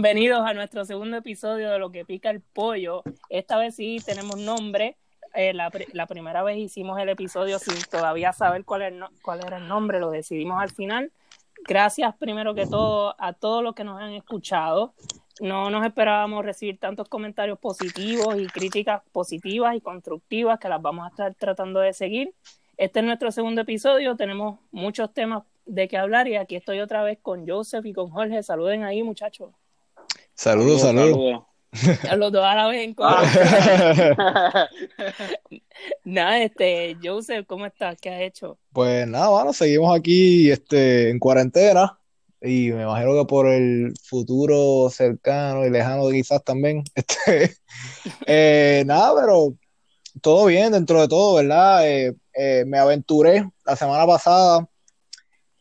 Bienvenidos a nuestro segundo episodio de Lo que pica el pollo. Esta vez sí tenemos nombre. Eh, la, primera vez hicimos el episodio sin todavía saber cuál, cuál era el nombre, lo decidimos al final. Gracias primero que todo a todos los que nos han escuchado. No nos esperábamos recibir tantos comentarios positivos y críticas positivas y constructivas que las vamos a estar tratando de seguir. Este es nuestro segundo episodio, tenemos muchos temas de qué hablar y aquí estoy otra vez con Joseph y con Jorge. Saluden ahí, muchachos. Saludos, saludos. Los dos a la vez en ah. Nada, este, Joseph, ¿cómo estás? ¿Qué has hecho? Pues nada, bueno, seguimos aquí este, en cuarentena y me imagino que por el futuro cercano y lejano quizás también. Este, eh, nada, pero todo bien dentro de todo, ¿verdad? Eh, eh, me aventuré la semana pasada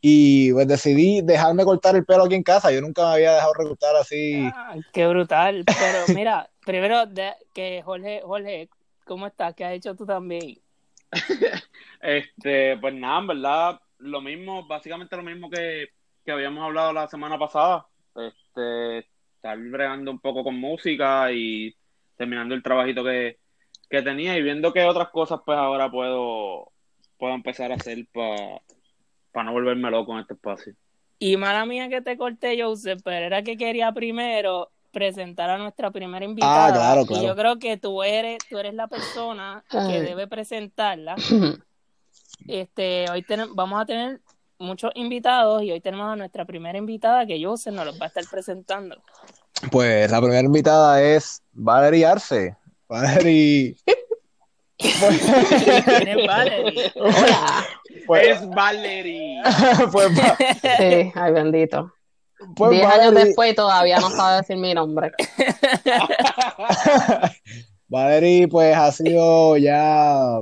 y pues decidí dejarme cortar el pelo aquí en casa. Yo nunca me había dejado recortar así. Ah, qué brutal. Pero mira, primero que Jorge, Jorge, ¿cómo estás? ¿Qué has hecho tú también? este, pues nada, en verdad, lo mismo, básicamente lo mismo que, que habíamos hablado la semana pasada. Este, estar bregando un poco con música y terminando el trabajito que, que tenía y viendo que otras cosas pues ahora puedo, puedo empezar a hacer para para no volverme loco en este espacio. Y mala mía que te corté, Joseph, pero era que quería primero presentar a nuestra primera ah, invitada. Ah, claro, claro. Y yo creo que tú eres, tú eres la persona que debe presentarla. Este, hoy vamos a tener muchos invitados y hoy tenemos a nuestra primera invitada que Joseph nos los va a estar presentando. Pues la primera invitada es Valerie Arce. Valerie. ¿Quién es Valerie? Hola. Pues, es Valerie. pues, sí, ay bendito. Pues Diez años después todavía no sabe decir mi nombre. Valerie, pues ha sido ya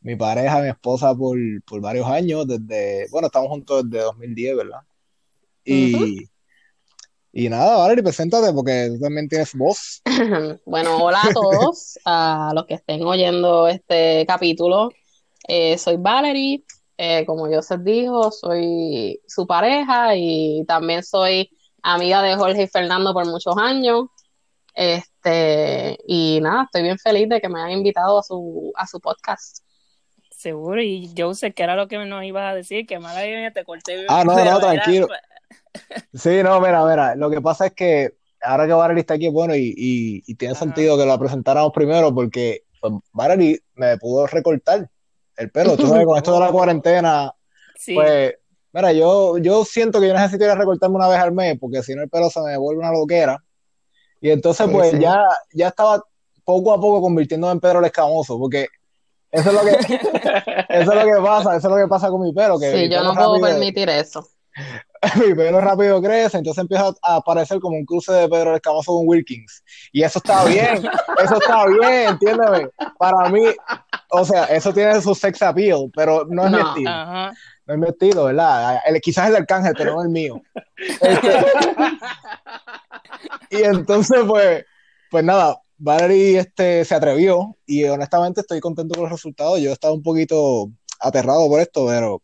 mi pareja, mi esposa por, por, varios años, desde, bueno, estamos juntos desde 2010, ¿verdad? Y, y nada, Valerie, preséntate porque tú también tienes voz. bueno, hola a todos, a los que estén oyendo este capítulo. Eh, soy Valerie, eh, como yo se dijo, soy su pareja y también soy amiga de Jorge y Fernando por muchos años. Este, y nada, estoy bien feliz de que me hayan invitado a su, a su podcast. Seguro, y yo sé que era lo que nos ibas a decir, que mala idea te corté. Ah, no, no, tranquilo. Sí, no, mira, mira, lo que pasa es que ahora que Valerie está aquí, bueno, y, y, tiene sentido que la presentáramos primero porque pues, Valerie me pudo recortar el pelo. Tú sabes, con esto de la cuarentena, pues, mira, yo, yo siento que yo necesito ir a recortarme una vez al mes, porque si no el pelo se me vuelve una loquera. Y entonces, pues, ya, ya estaba poco a poco convirtiéndome en Pedro el Escamoso, porque eso es lo que, eso es lo que pasa, eso es lo que pasa con mi pelo. Que sí, yo no puedo permitir eso. mi pelo rápido crece, entonces empieza a aparecer como un cruce de Pedro el Escamoso con Wilkins. Y eso está bien, eso está bien, entiéndeme. Para mí, o sea, eso tiene su sex appeal, pero no es mi estilo. No es mi estilo, ¿verdad? El, quizás el arcángel, pero no el mío. Este, y entonces, pues, pues nada, Valerie este, se atrevió y honestamente estoy contento con los resultados. Yo estaba un poquito aterrado por esto, pero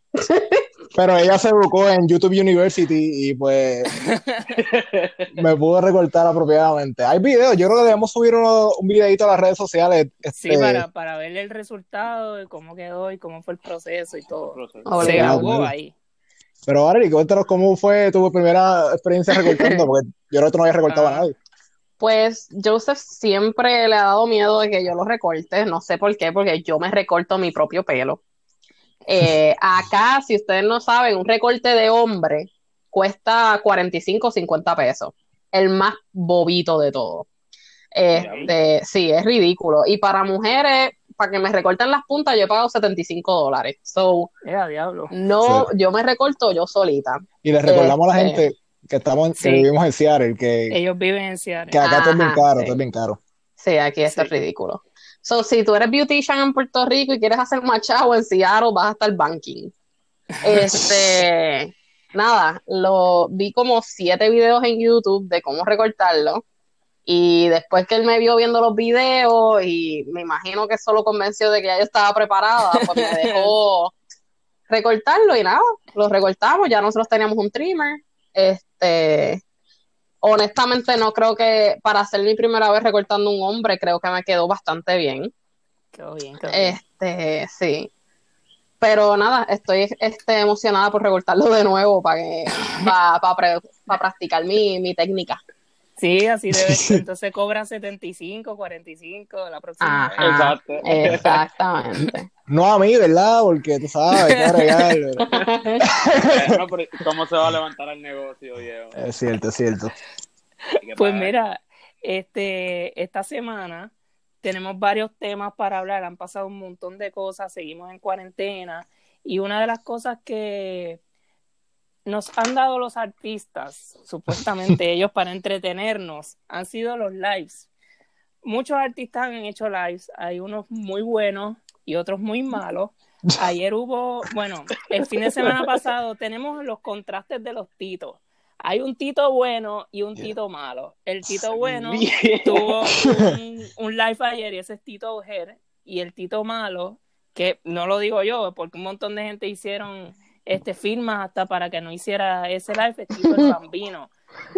pero ella se educó en YouTube University y pues me pudo recortar apropiadamente. Hay videos, yo creo que debemos subir un videito a las redes sociales. Sí, este, para, para ver el resultado, de cómo quedó y cómo fue el proceso y todo. Se grabó ahí. Pero Ari, cuéntanos cómo fue tu primera experiencia recortando, porque yo creo que tú no habías recortado a ah. nadie. Pues Joseph siempre le ha dado miedo de que yo lo recorte, no sé por qué, porque yo me recorto mi propio pelo. Eh, acá, si ustedes no saben, un recorte de hombre cuesta 45 o 50 pesos. El más bobito de todo. Este, sí, es ridículo. Y para mujeres, para que me recorten las puntas, yo he pagado 75 dólares. So, diablo. no, yo me recorto yo solita. Y les recordamos a la este, gente que estamos que vivimos en Seattle, que ellos viven en Seattle. Que acá es bien caro, es bien caro. Sí, aquí está ridículo. So, si tú eres beautician en Puerto Rico y quieres hacer machado en Seattle, vas a estar banking. Este, nada, lo vi como siete videos en YouTube de cómo recortarlo. Y después que él me vio viendo los videos y me imagino que eso lo convenció de que ya yo estaba preparada, pues me dejó recortarlo y nada, lo recortamos, ya nosotros teníamos un trimmer. Este, honestamente no creo que para ser mi primera vez recortando un hombre, creo que me quedó bastante bien. Quedó bien, quedó bien. Este, sí. Pero nada, estoy este, emocionada por recortarlo de nuevo para que para practicar mi, mi técnica. Sí, así debe ser. Entonces cobra 75, 45 la próxima vez. Exacto. Exactamente. No a mí, ¿verdad? Porque tú sabes, qué regalo. ¿Cómo se va a levantar el negocio, Diego? Es cierto, es cierto. Pues mira, este, esta semana tenemos varios temas para hablar, han pasado un montón de cosas, seguimos en cuarentena y una de las cosas que nos han dado los artistas, supuestamente ellos para entretenernos, han sido los lives. Muchos artistas han hecho lives, hay unos muy buenos y otros muy malos. Ayer hubo, bueno, el fin de semana pasado tenemos los contrastes de los titos hay un Tito bueno y un Tito malo. El Tito bueno tuvo un, live ayer y ese es Tito Ojer. Y el Tito malo, que no lo digo yo, porque un montón de gente hicieron este firmas hasta para que no hiciera ese live, es Tito el Bambino.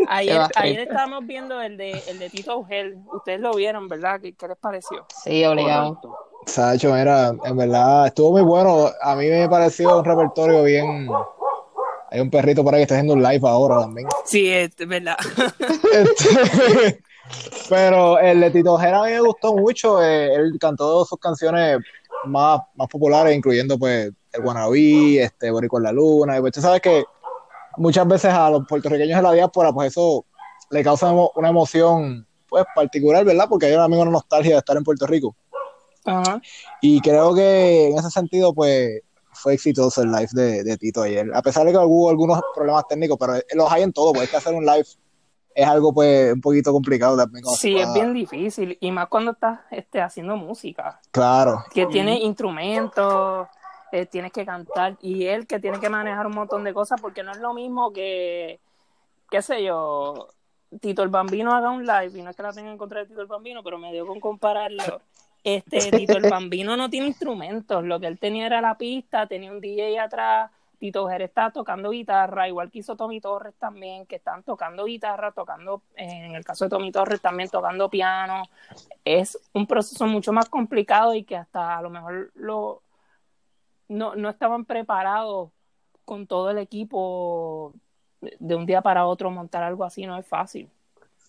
Ayer, ayer estábamos viendo el de, el de Tito Ugel. Ustedes lo vieron, ¿verdad? ¿Qué, les pareció? Sí, obligado. Sacho, era, en verdad, estuvo muy bueno. A mí me pareció un repertorio bien, hay un perrito por ahí que está haciendo un live ahora también. Sí, es verdad. Este, pero el de Tito Jera a mí me gustó mucho. Eh, él cantó sus canciones más, más populares, incluyendo pues El Guanabí, este, Boricua en la Luna. Y pues tú sabes que muchas veces a los puertorriqueños de la diáspora, pues eso le causa una emoción pues particular, ¿verdad? Porque hay un amigo una nostalgia de estar en Puerto Rico. Ajá. Y creo que en ese sentido, pues fue exitoso el live de, Tito ayer. A pesar de que hubo algunos problemas técnicos, pero los hay en todo, pues que hacer un live es algo pues un poquito complicado también. Sí, es bien difícil, y más cuando estás este, haciendo música. Claro. Que tiene instrumentos, eh, tienes que cantar, y él que tiene que manejar un montón de cosas, porque no es lo mismo que, qué sé yo, Tito el Bambino haga un live, y no es que la tenga en contra de Tito el Bambino, pero me dio con compararlo este, Tito el Bambino no tiene instrumentos, lo que él tenía era la pista, tenía un DJ atrás, Tito Jerez está tocando guitarra, igual que hizo Tommy Torres también, que están tocando guitarra, tocando, en el caso de Tommy Torres también tocando piano. Es un proceso mucho más complicado y que hasta a lo mejor lo, no, no estaban preparados con todo el equipo de un día para otro montar algo así, no es fácil.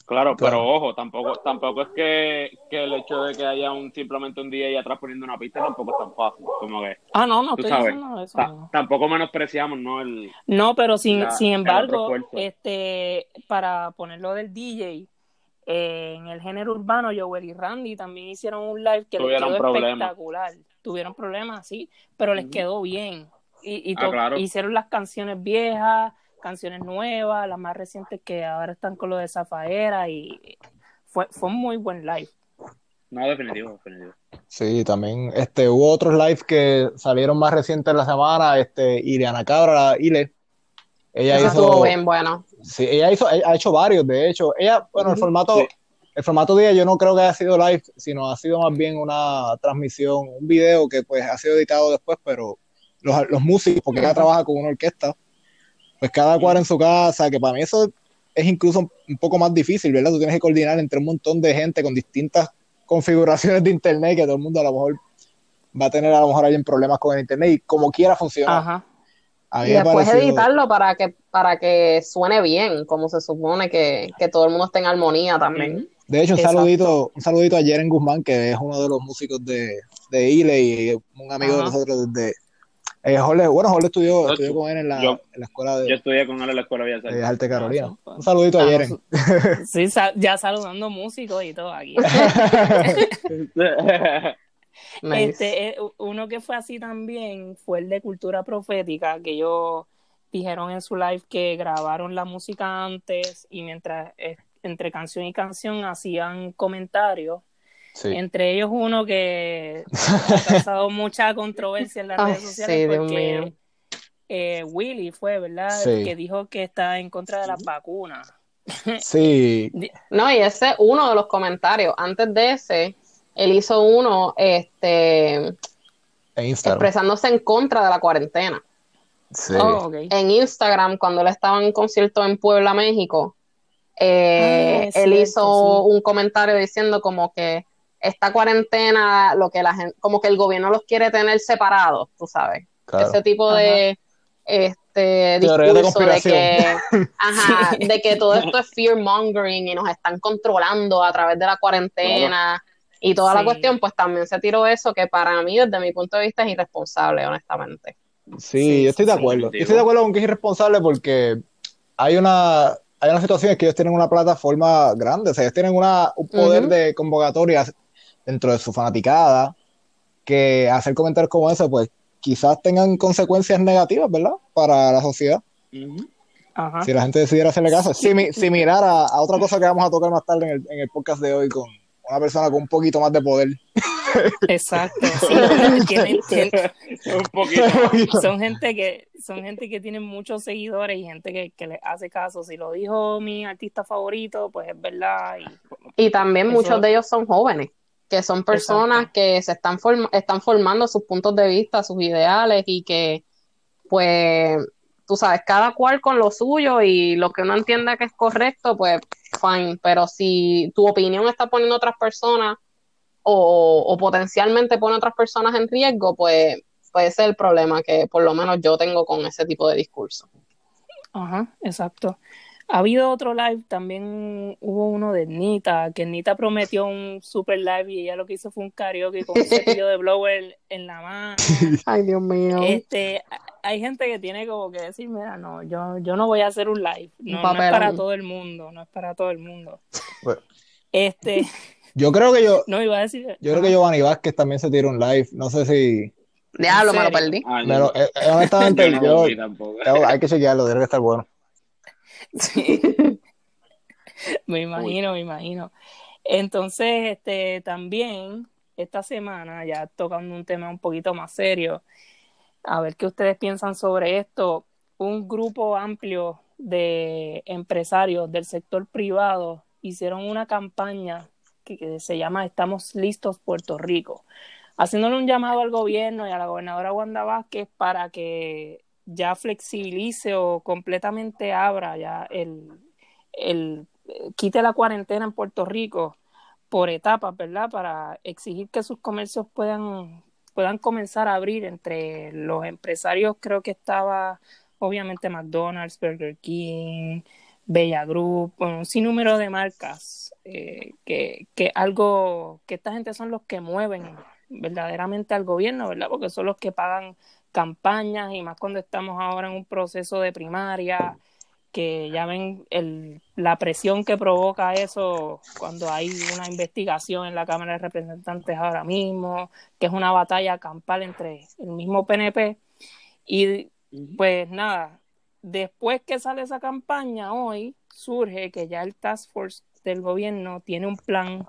Claro, pero ojo, tampoco tampoco es que, el hecho de que haya un simplemente un día y atrás poniendo una pista tampoco es tan fácil. Como que, ah, no, no, tú sabes, eso, Tampoco menospreciamos, ¿no? El, no, pero sin, sin embargo, este para ponerlo del DJ, eh, en el género urbano, Joel y Randy también hicieron un live que les quedó espectacular. Tuvieron problemas, sí, pero les quedó bien. Y, y ah, hicieron las canciones viejas canciones nuevas, las más recientes que ahora están con lo de Zafaera y fue, fue un muy buen live. No, definitivo, definitivo. Sí, también este, hubo otros lives que salieron más recientes en la semana, este, Ileana Cabra, Ile. Ella hizo, estuvo bien bueno. Sí, ella hizo, ha hecho varios, de hecho. Ella, bueno, el formato, el formato de ella yo no creo que haya sido live, sino ha sido más bien una transmisión, un video que pues ha sido editado después, pero los, los músicos, porque ella trabaja con una orquesta, pues cada cual en su casa, que para mí eso es incluso un poco más difícil, ¿verdad? Tú tienes que coordinar entre un montón de gente con distintas configuraciones de internet que todo el mundo a lo mejor va a tener a lo mejor alguien problemas con el internet y como quiera funciona. y después editarlo para que para que suene bien, como se supone que, todo el mundo esté en armonía también. De hecho, un saludito, un saludito a Jeren Guzmán, que es uno de los músicos de, de Ile y un amigo de nosotros desde, eh, bueno, Jorge estudió, estudió con él en la, en la, escuela de. Yo estudié con él en la escuela de De Arte Carolina. Un saludito a ah, Jeren. Sí, ya saludando músicos y todo aquí. este, eh, uno que fue así también fue el de Cultura Profética, que ellos dijeron en su live que grabaron la música antes y mientras eh, entre canción y canción hacían comentarios entre ellos uno que ha causado mucha controversia en las redes sociales porque eh, Willy fue, ¿verdad? Que dijo que está en contra de las vacunas. Sí. no, y ese es uno de los comentarios. Antes de ese, él hizo uno este, expresándose en contra de la cuarentena. Sí. Oh, en Instagram, cuando él estaba en concierto en Puebla, México, eh, Ah, él hizo un comentario diciendo como que esta cuarentena, lo que la gente, como que el gobierno los quiere tener separados, tú sabes. Claro. Ese tipo de este de discurso de, que, ajá, de que todo esto es fear mongering y nos están controlando a través de la cuarentena y toda la cuestión, pues también se tiró eso que para mí, desde mi punto de vista, es irresponsable, honestamente. Sí, Sí, yo estoy de acuerdo. Yo estoy de acuerdo con que es irresponsable porque hay una, hay una situación en que ellos tienen una plataforma grande, o sea, ellos tienen una, un poder de convocatorias dentro de su fanaticada que hacer comentarios como ese, pues quizás tengan consecuencias negativas, ¿verdad? Para la sociedad. Ajá. si la gente decidiera hacerle caso. Simi- similar a, a otra cosa que vamos a tocar más tarde en el, en el podcast de hoy con una persona con un poquito más de poder. Exacto. Sí, tienen- tienen- Un poquito. son gente que son gente que tiene muchos seguidores y gente que, que le hace caso. Si lo dijo mi artista favorito, pues es verdad. Y, Y también Eso- muchos de ellos son jóvenes, que son personas Exacto. que se están, form- están formando sus puntos de vista, sus ideales y que, pues, tú sabes, cada cual con lo suyo y lo que uno entienda que es correcto, pues, fine. Pero si tu opinión está poniendo a otras personas o, o potencialmente pone a otras personas en riesgo, pues, puede ser el problema que por lo menos yo tengo con ese tipo de discurso. Ajá, exacto. Ha habido otro live, también hubo uno de Nita, que Nita prometió un super live y ella lo que hizo fue un karaoke con un cepillo de blower en la mano. Ay, Dios mío. Este, hay gente que tiene como que decir, mira, no, yo, yo no voy a hacer un live. Un No, no es para todo el mundo, no es para todo el mundo. Bueno. Este, Yo creo que yo, no iba a decir. yo creo que Giovanni Vázquez también se tiró un live. No sé si. Diablo, me lo perdí. Ah, yo- me lo- eh, eh, honestamente, yo no yo, lo vi tampoco. yo- hay que chequearlo, debe estar bueno. Sí. me imagino, me imagino. Entonces, este, también esta semana, ya tocando un tema un poquito más serio, a ver qué ustedes piensan sobre esto. Un grupo amplio de empresarios del sector privado hicieron una campaña que, que se llama Estamos listos Puerto Rico, haciéndole un llamado al gobierno y a la gobernadora Wanda Vázquez para que ya flexibilice o completamente abra ya el, el eh, quite la cuarentena en Puerto Rico por etapas, ¿verdad? Para exigir que sus comercios puedan puedan comenzar a abrir entre los empresarios, creo que estaba obviamente McDonald's, Burger King, Bella Group, un sinnúmero de marcas, eh, que, que algo, que esta gente son los que mueven verdaderamente al gobierno, ¿verdad? Porque son los que pagan campañas y más cuando estamos ahora en un proceso de primaria, que ya ven el, la presión que provoca eso cuando hay una investigación en la Cámara de Representantes ahora mismo, que es una batalla campal entre el mismo PNP. Y pues nada, después que sale esa campaña, hoy surge que ya el Task Force del gobierno tiene un plan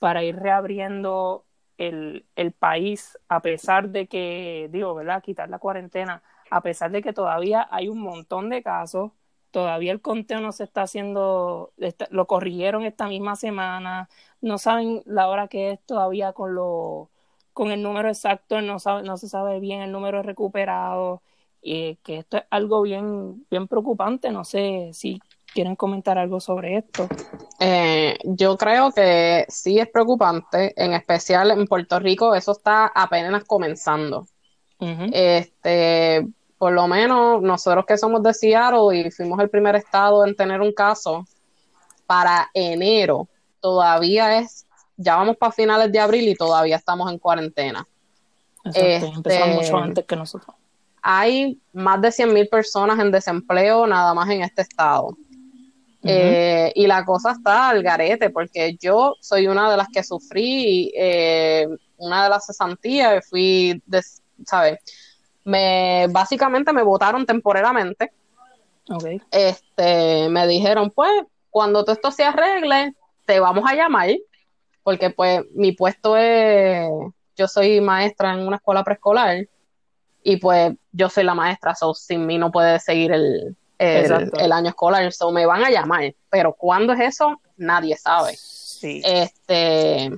para ir reabriendo el, el país, a pesar de que, digo, ¿verdad? Quitar la cuarentena, a pesar de que todavía hay un montón de casos, todavía el conteo no se está haciendo, lo corrigieron esta misma semana, no saben la hora que es todavía con lo, con el número exacto, no, sabe, no se sabe bien el número recuperado, y que esto es algo bien, bien preocupante, no sé si quieren comentar algo sobre esto. Eh, yo creo que sí es preocupante, en especial en Puerto Rico, eso está apenas comenzando. Este, por lo menos nosotros que somos de Seattle y fuimos el primer estado en tener un caso, para enero todavía es, ya vamos para finales de abril y todavía estamos en cuarentena. Exacto, este- empezaron mucho antes que nosotros. Hay más de 100 mil personas en desempleo nada más en este estado. Eh, y la cosa está al garete, porque yo soy una de las que sufrí eh, una de las cesantías, fui, ¿sabes? Me, básicamente me votaron temporalmente. Este, me dijeron, pues, cuando todo esto se arregle, te vamos a llamar, porque pues mi puesto es, yo soy maestra en una escuela preescolar, y pues yo soy la maestra, so sin mí no puede seguir el, el, año escolar, so me van a llamar, pero ¿cuándo es eso? Nadie sabe. Sí. Este,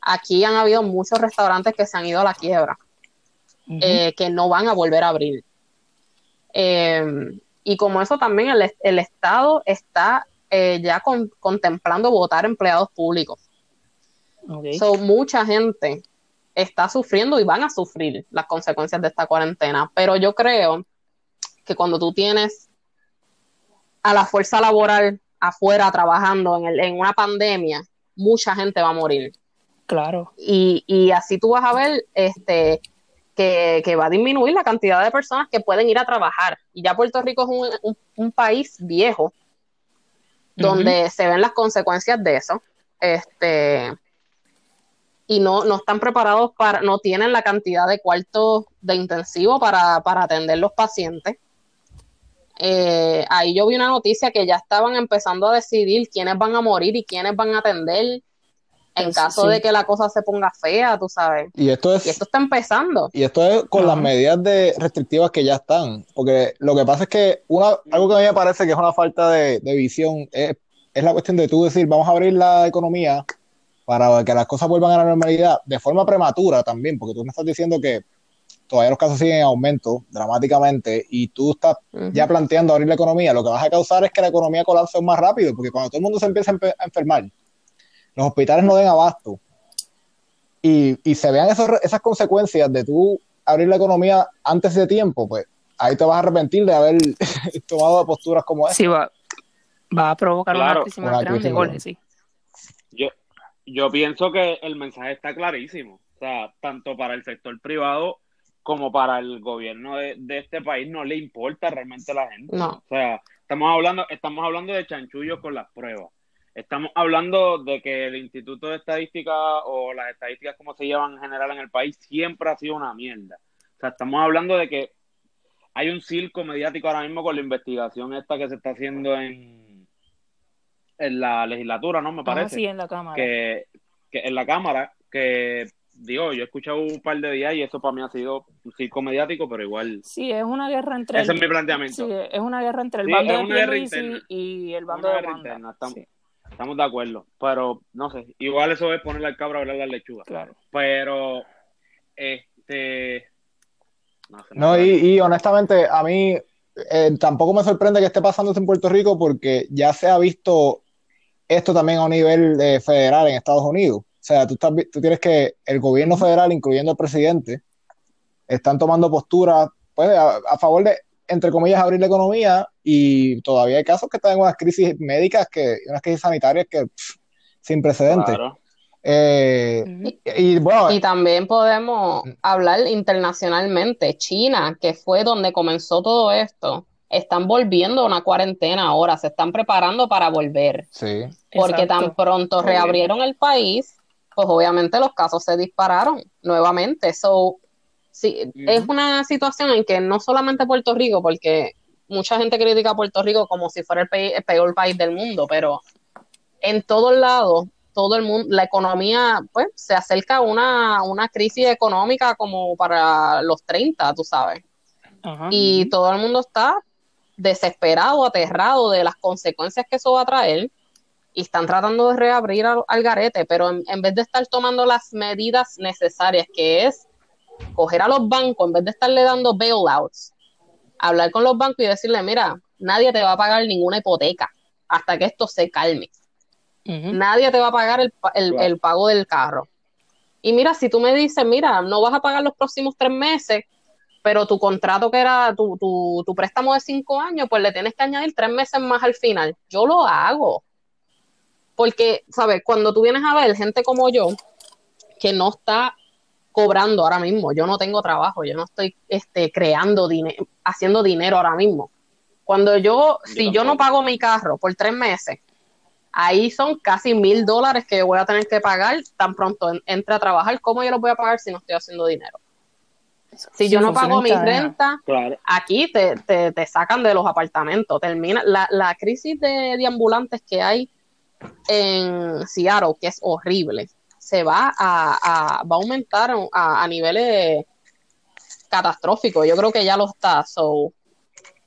aquí han habido muchos restaurantes que se han ido a la quiebra, eh, que no van a volver a abrir. Eh, y como eso también el, el Estado está eh, ya contemplando votar empleados públicos. mucha gente está sufriendo y van a sufrir las consecuencias de esta cuarentena, pero yo creo que cuando tú tienes a la fuerza laboral afuera trabajando en, el, en una pandemia, mucha gente va a morir. Claro. Y, y así tú vas a ver este, que, va a disminuir la cantidad de personas que pueden ir a trabajar. Y ya Puerto Rico es un, país viejo, donde se ven las consecuencias de eso. Este, y no, no están preparados para, no tienen la cantidad de cuartos de intensivo para, para atender los pacientes. Eh, ahí yo vi una noticia que ya estaban empezando a decidir quiénes van a morir y quiénes van a atender en caso de que la cosa se ponga fea, tú sabes. Y esto es. Y esto está empezando. Y esto es con las medidas de restrictivas que ya están. Porque lo que pasa es que una, algo que a mí me parece que es una falta de, visión es, la cuestión de tú decir, vamos a abrir la economía para que las cosas vuelvan a la normalidad de forma prematura también, porque tú me estás diciendo que todavía los casos siguen en aumento dramáticamente y tú estás ya planteando abrir la economía, lo que vas a causar es que la economía colapse más rápido, porque cuando todo el mundo se empieza a enfermar, los hospitales no den abasto y, se vean esas consecuencias de tú abrir la economía antes de tiempo, pues ahí te vas a arrepentir de haber tomado posturas como esa. Sí, va, va a provocar una crisis más grande, sí. Yo, yo pienso que el mensaje está clarísimo. O sea, tanto para el sector privado como para el gobierno de, este país no le importa realmente a la gente. No. O sea, estamos hablando, estamos hablando de chanchullos con las pruebas. Estamos hablando de que el Instituto de Estadística o las estadísticas como se llevan en general en el país siempre ha sido una mierda. O sea, estamos hablando de que hay un circo mediático ahora mismo con la investigación esta que se está haciendo en, en la legislatura, ¿no? Me parece. sí, en la Cámara. Que, que en la Cámara, que digo, yo he escuchado un par de días y eso para mí ha sido un circo mediático, pero igual. Sí, es una guerra entre. Ese es mi planteamiento. Sí, es una guerra entre el bando de y el bando de Wanda. Estamos de acuerdo, pero no sé, igual eso es ponerle al cabro a ver la lechuga. Claro. Pero, este. No, y, honestamente, a mí eh, tampoco me sorprende que esté pasando esto en Puerto Rico porque ya se ha visto esto también a un nivel eh, federal en Estados Unidos. O sea, tú, estás, tú tienes que el gobierno federal, incluyendo el presidente, están tomando posturas pues, a favor de entre comillas, abrir la economía y todavía hay casos que están en unas crisis médicas, que unas crisis sanitarias que sin precedentes. Eh, y, bueno, y también podemos hablar internacionalmente. China, que fue donde comenzó todo esto, están volviendo a una cuarentena ahora, se están preparando para volver. Sí. Porque tan pronto reabrieron el país, pues obviamente los casos se dispararon nuevamente. So, Sí, es una situación en que no solamente Puerto Rico, porque mucha gente critica a Puerto Rico como si fuera el, peor país del mundo, pero en todos lados, todo el mundo, la economía, pues, se acerca a una, una crisis económica como para los 30, tú sabes. Y todo el mundo está desesperado, aterrado de las consecuencias que eso va a traer y están tratando de reabrir al, garete, pero en, vez de estar tomando las medidas necesarias, que es coger a los bancos, en vez de estarle dando bailouts, hablar con los bancos y decirle, mira, nadie te va a pagar ninguna hipoteca hasta que esto se calme. Nadie te va a pagar el, pago del carro. Y mira, si tú me dices, mira, no vas a pagar los próximos tres meses, pero tu contrato que era tu, tu, tu préstamo de cinco años, pues le tienes que añadir tres meses más al final. Yo lo hago. Porque, ¿sabes? Cuando tú vienes a ver gente como yo, que no está cobrando ahora mismo, yo no tengo trabajo, yo no estoy este, creando dinero, haciendo dinero ahora mismo. Cuando yo, si yo no pago mi carro por tres meses, ahí son casi mil dólares que voy a tener que pagar tan pronto entre a trabajar. ¿Cómo yo los voy a pagar si no estoy haciendo dinero? Si yo no pago mi renta, aquí te, te, sacan de los apartamentos. Termina la, la crisis de, de ambulantes que hay en Seattle, que es horrible se va a, va a aumentar a, niveles catastróficos. Yo creo que ya lo está. So,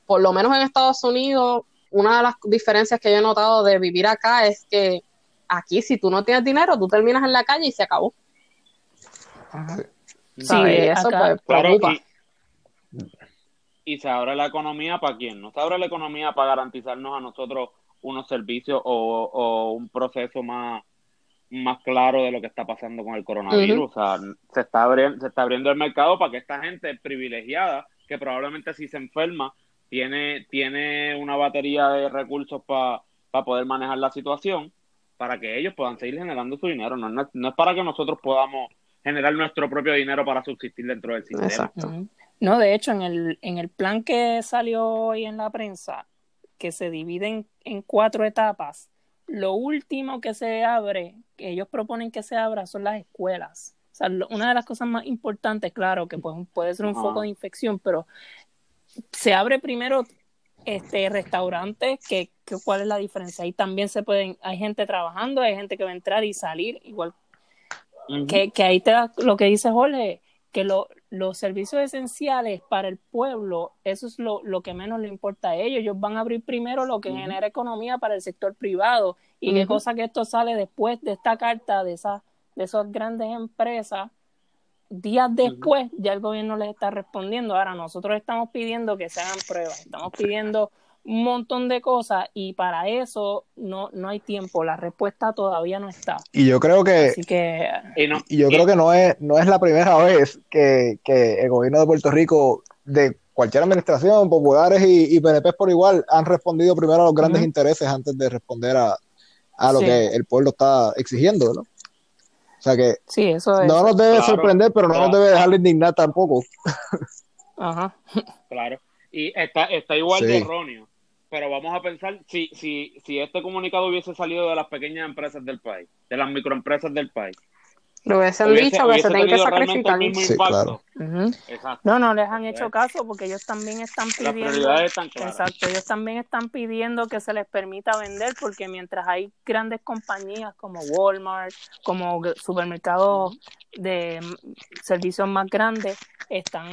por lo menos en Estados Unidos, una de las diferencias que yo he notado de vivir acá es que aquí si tú no tienes dinero, tú terminas en la calle y se acabó. Sí, eso pues, preocupa. y, se abre la economía para quién? No se abre la economía para garantizarnos a nosotros unos servicios o, un proceso más, más claro de lo que está pasando con el coronavirus. O sea, se está, abriendo, se está abriendo el mercado para que esta gente privilegiada, que probablemente si se enferma, tiene, tiene una batería de recursos para poder manejar la situación, para que ellos puedan seguir generando su dinero. No, no, es para que nosotros podamos generar nuestro propio dinero para subsistir dentro del sistema. Exacto. No, de hecho, en el, en el plan que salió hoy en la prensa, que se divide en, cuatro etapas, lo último que se abre, que ellos proponen que se abra, son las escuelas. O sea, una de las cosas más importantes, claro, que puede, puede ser un foco de infección, pero se abre primero este restaurantes, que, cuál es la diferencia. Ahí también se pueden, hay gente trabajando, hay gente que va a entrar y salir, igual que, que ahí te da lo que dice Jorge, que lo, los servicios esenciales para el pueblo, eso es lo, lo, que menos le importa a ellos. Ellos van a abrir primero lo que genera economía para el sector privado y qué cosa que esto sale después de esta carta de esas, de esas grandes empresas. Días después ya el gobierno les está respondiendo. Ahora nosotros estamos pidiendo que se hagan pruebas, estamos pidiendo un montón de cosas y para eso no, no hay tiempo, la respuesta todavía no está. Y yo creo que, y yo creo que no es, no es la primera vez que, el gobierno de Puerto Rico, de cualquier administración, populares y, y PNP por igual, han respondido primero a los grandes intereses antes de responder a, lo que el pueblo está exigiendo, ¿no? O sea que sí, eso no nos debe sorprender, pero no nos debe dejar indignar tampoco. Ajá. Claro. Y está, está igual de erróneo pero vamos a pensar si, si, si este comunicado hubiese salido de las pequeñas empresas del país, de las microempresas del país. Lo hubiesen dicho que se tienen que sacrificar. Sí, claro. No, no les han hecho caso porque ellos también están pidiendo. Exacto, ellos también están pidiendo que se les permita vender porque mientras hay grandes compañías como Walmart, como supermercados de servicios más grandes, están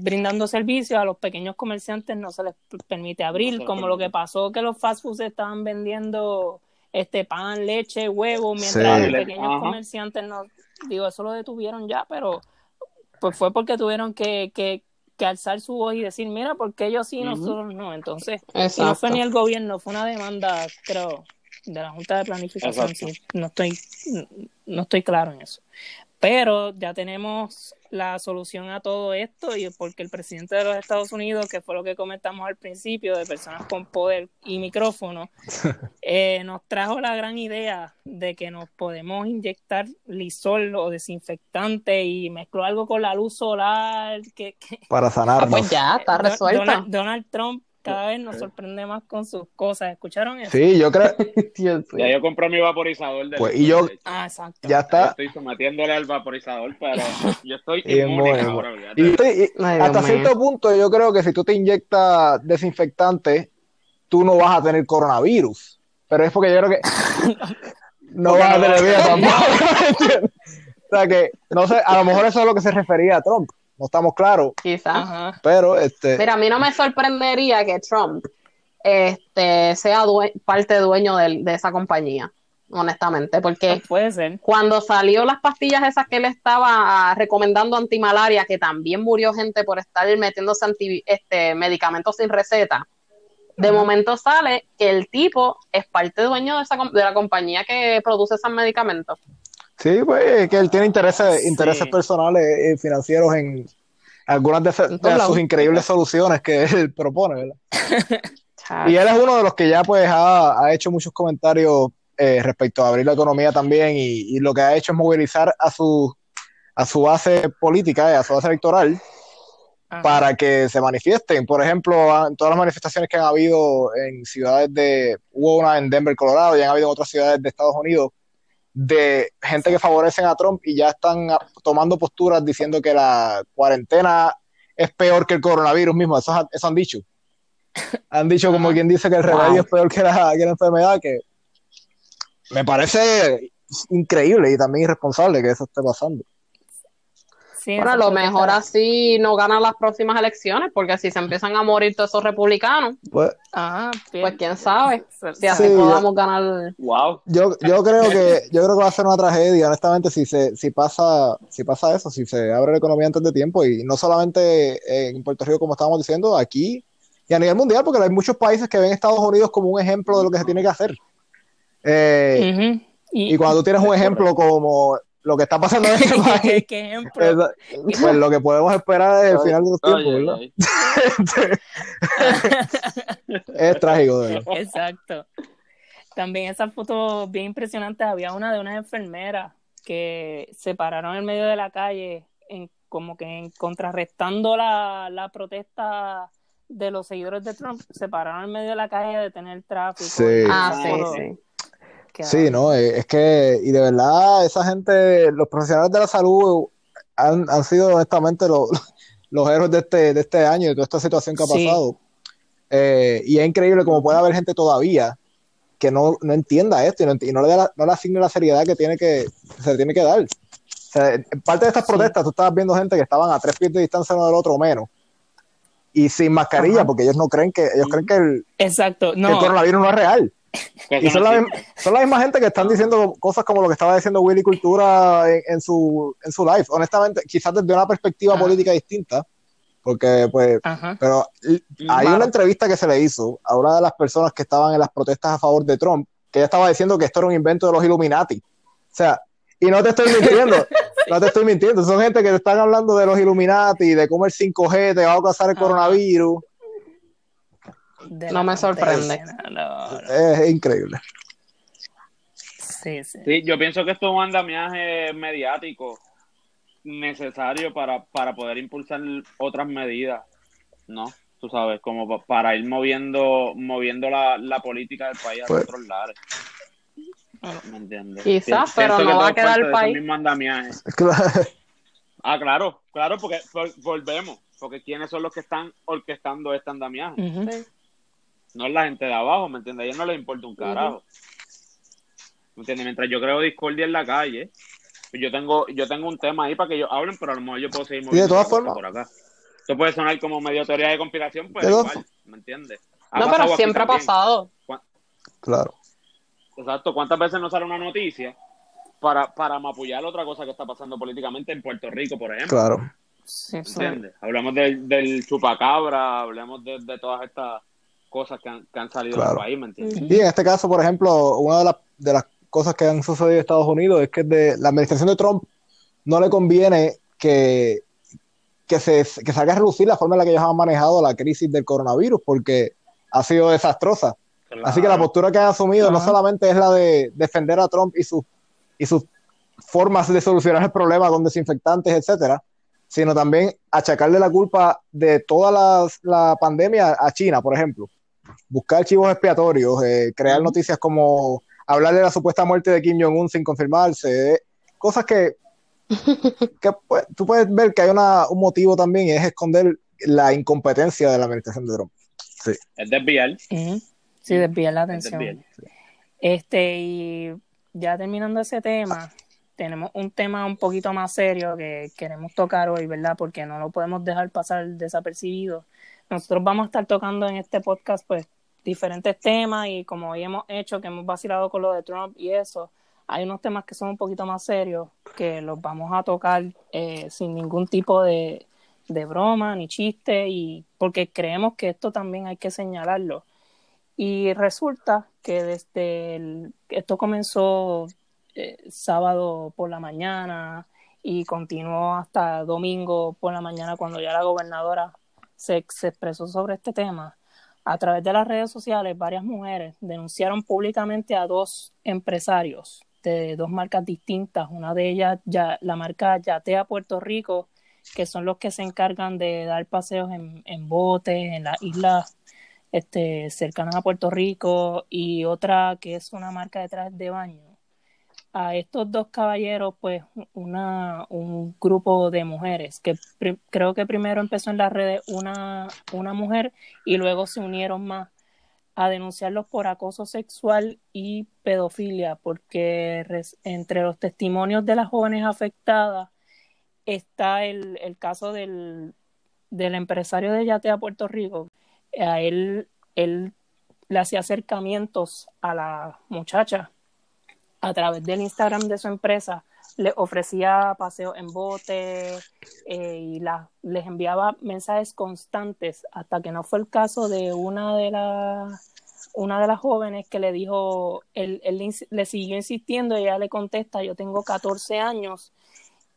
brindando servicios a los pequeños comerciantes, no se les permite abrir, como lo que pasó que los fast foods estaban vendiendo este pan, leche, huevo, mientras los pequeños comerciantes no, digo, eso lo detuvieron ya, pero pues fue porque tuvieron que, que, que alzar su voz y decir, mira, porque ellos sí, nosotros no. Entonces, no fue ni el gobierno, fue una demanda, creo, de la Junta de Planificación, no estoy, no estoy claro en eso. Pero ya tenemos la solución a todo esto y porque el presidente de los Estados Unidos, que fue lo que comentamos al principio, de personas con poder y micrófono, eh, nos trajo la gran idea de que nos podemos inyectar lisol o desinfectante y mezcló algo con la luz solar. Que, Para sanar. Ah, pues ya, está resuelto. Donald Trump cada vez nos sorprende más con sus cosas. ¿Escucharon eso? Sí, yo creo. ya yo compré mi vaporizador. De pues, y yo. Ah, exacto. Ya está. estoy sometiéndole al vaporizador, pero yo estoy inmune ahora. Y hasta cierto punto, yo creo que si tú te inyectas desinfectante, tú no vas a tener coronavirus. Pero es porque yo creo que. no vas a tener vida tampoco. o sea que, no sé, a lo mejor eso es lo que se refería a Trump no estamos claros. Quizás. Pero este. Mira, a mí no me sorprendería que Trump este, sea parte dueño de, esa compañía, honestamente, porque puede ser. cuando salió las pastillas esas que él estaba recomendando antimalaria, que también murió gente por estar metiéndose este, medicamentos sin receta, de momento sale que el tipo es parte dueño de, esa, de la compañía que produce esos medicamentos. Sí, pues que él tiene intereses, intereses personales y financieros en algunas de, sus increíbles soluciones que él propone, ¿verdad? y él es uno de los que ya pues ha, hecho muchos comentarios eh, respecto a abrir la economía también y, lo que ha hecho es movilizar a su, a su base política, y a su base electoral, para que se manifiesten. Por ejemplo, en todas las manifestaciones que han habido en ciudades de, hubo una en Denver, Colorado, y han habido en otras ciudades de Estados Unidos, de gente que favorecen a Trump y ya están tomando posturas diciendo que la cuarentena es peor que el coronavirus mismo. Eso, eso han dicho. Han dicho como quien dice que el remedio es peor que la, que la enfermedad, que me parece increíble y también irresponsable que eso esté pasando bueno, a lo mejor así no ganan las próximas elecciones, porque si se empiezan a morir todos esos republicanos, pues, ah, pues quién sabe si así podamos ganar. Wow. Yo, yo creo que yo creo que va a ser una tragedia, honestamente, si se si pasa si pasa eso, si se abre la economía antes de tiempo y no solamente en Puerto Rico como estábamos diciendo, aquí y a nivel mundial, porque hay muchos países que ven Estados Unidos como un ejemplo de lo que se tiene que hacer. Eh, y, cuando tú tienes un ejemplo como lo que está pasando en este país, ¿Qué ejemplo? pues lo que podemos esperar es el final de los tiempos, ¿verdad? es trágico, de verdad. Exacto. También esas fotos bien impresionantes, había una de una enfermera que se pararon en medio de la calle, en, como que en, contrarrestando la, la protesta de los seguidores de Trump, se pararon en medio de la calle a detener tráfico. Sí, ah, sí, sí. Sí, no, eh, es que, y de verdad, esa gente, los profesionales de la salud han, han sido honestamente los, los héroes de este, de este año, de toda esta situación que ha pasado. Eh, y es increíble como puede haber gente todavía que no, no entienda esto y no, y no le, da la, no le asigne la seriedad que tiene que se le tiene que dar. O sea, en parte de estas protestas, tú estabas viendo gente que estaban a tres pies de distancia uno del otro o menos y sin mascarilla, porque ellos no creen que ellos creen que el, Exacto. No. que el coronavirus no es real. Y son la, son la, misma gente que están diciendo cosas como lo que estaba diciendo Willy Cultura en, su, en su live. Honestamente, quizás desde una perspectiva política distinta, porque pues, pero hay una entrevista que se le hizo a una de las personas que estaban en las protestas a favor de Trump, que ella estaba diciendo que esto era un invento de los Illuminati. O sea, y no te estoy mintiendo, no te estoy mintiendo, son gente que te están hablando de los Illuminati, de cómo el 5G te va a causar el coronavirus no me sorprende. Es increíble. Sí, sí. yo pienso que esto es un andamiaje mediático necesario para, para poder impulsar otras medidas, ¿no? Tú sabes, como para ir moviendo moviendo la, la política del país a pues otros lados. ¿Me entiendes? Quizás, pero no va a quedar el país. Ah, claro, claro, porque volvemos, porque quiénes son los que están orquestando este andamiaje no es la gente de abajo, ¿me entiendes? A ellos no les importa un carajo. ¿Me entiendes? Mientras yo creo discordia en la calle, yo tengo, yo tengo un tema ahí para que ellos hablen, pero a lo mejor yo puedo seguir moviendo de todas formas por acá. Esto puede sonar como medio teoría de conspiración, pues igual, ¿me entiendes? no, pero siempre ha pasado. Claro. Exacto, ¿cuántas veces nos sale una noticia para, para mapullar otra cosa que está pasando políticamente en Puerto Rico, por ejemplo? Claro. Sí, ¿Entiendes? Hablamos del, del chupacabra, hablamos de, de todas estas cosas que han, que han salido del país, ¿me entiendes? Y en este caso, por ejemplo, una de las, de las cosas que han sucedido en Estados Unidos es que de la administración de Trump no le conviene que, que, se, que salga a reducir la forma en la que ellos han manejado la crisis del coronavirus, porque ha sido desastrosa. Así que la postura que han asumido no solamente es la de defender a Trump y sus y sus formas de solucionar el problema con desinfectantes, etcétera, sino también achacarle la culpa de toda la, la pandemia a China, por ejemplo buscar chivos expiatorios, eh, crear noticias como hablar de la supuesta muerte de Kim Jong-un sin confirmarse, eh, cosas que, pues, tú puedes ver que hay una, un motivo también y es esconder la incompetencia de la administración de Trump. Sí. Es desviar. Sí, desviar la atención. Este, y ya terminando ese tema, tenemos un tema un poquito más serio que queremos tocar hoy, ¿verdad? Porque no lo podemos dejar pasar desapercibido nosotros vamos a estar tocando en este podcast pues diferentes temas y como hoy hemos hecho, que hemos vacilado con lo de Trump y eso, hay unos temas que son un poquito más serios que los vamos a tocar eh, sin ningún tipo de, de broma ni chiste y porque creemos que esto también hay que señalarlo. Y resulta que desde esto comenzó eh, sábado por la mañana y continuó hasta domingo por la mañana cuando ya la gobernadora se, expresó sobre este tema, a través de las redes sociales, varias mujeres denunciaron públicamente a dos empresarios de dos marcas distintas. Una de ellas, ya, la marca Yatea Puerto Rico, que son los que se encargan de dar paseos en, en botes en las islas este, cercanas a Puerto Rico, y otra que es una marca de trajes de baño a estos dos caballeros, pues una, un grupo de mujeres, que creo que primero empezó en las redes una, una mujer y luego se unieron más a denunciarlos por acoso sexual y pedofilia, porque entre los testimonios de las jóvenes afectadas está el, el caso del, del empresario de Yatea Puerto Rico. A él, él le hacía acercamientos a la muchacha a través del Instagram de su empresa les ofrecía paseos en bote eh, y la, les enviaba mensajes constantes hasta que no fue el caso de una de las una de las jóvenes que le dijo, él, él, le siguió insistiendo y ella le contesta, yo tengo 14 años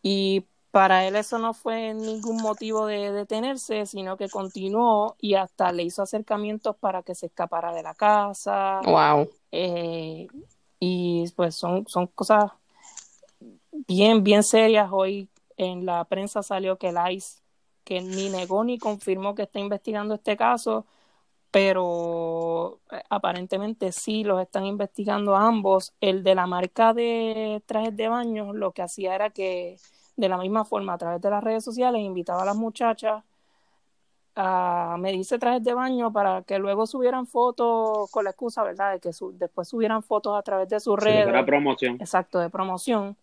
y para él eso no fue ningún motivo de detenerse, sino que continuó y hasta le hizo acercamientos para que se escapara de la casa. Wow. Eh, y pues son, son cosas bien, bien serias. Hoy en la prensa salió que el ICE, que ni negó ni confirmó que está investigando este caso, pero eh, aparentemente sí los están investigando ambos. El de la marca de trajes de baño lo que hacía era que de la misma forma a través de las redes sociales invitaba a las muchachas a medirse trajes de baño para que luego subieran fotos con la excusa, ¿verdad? De que después subieran fotos a través de sus redes. Era promoción. Exacto, de promoción.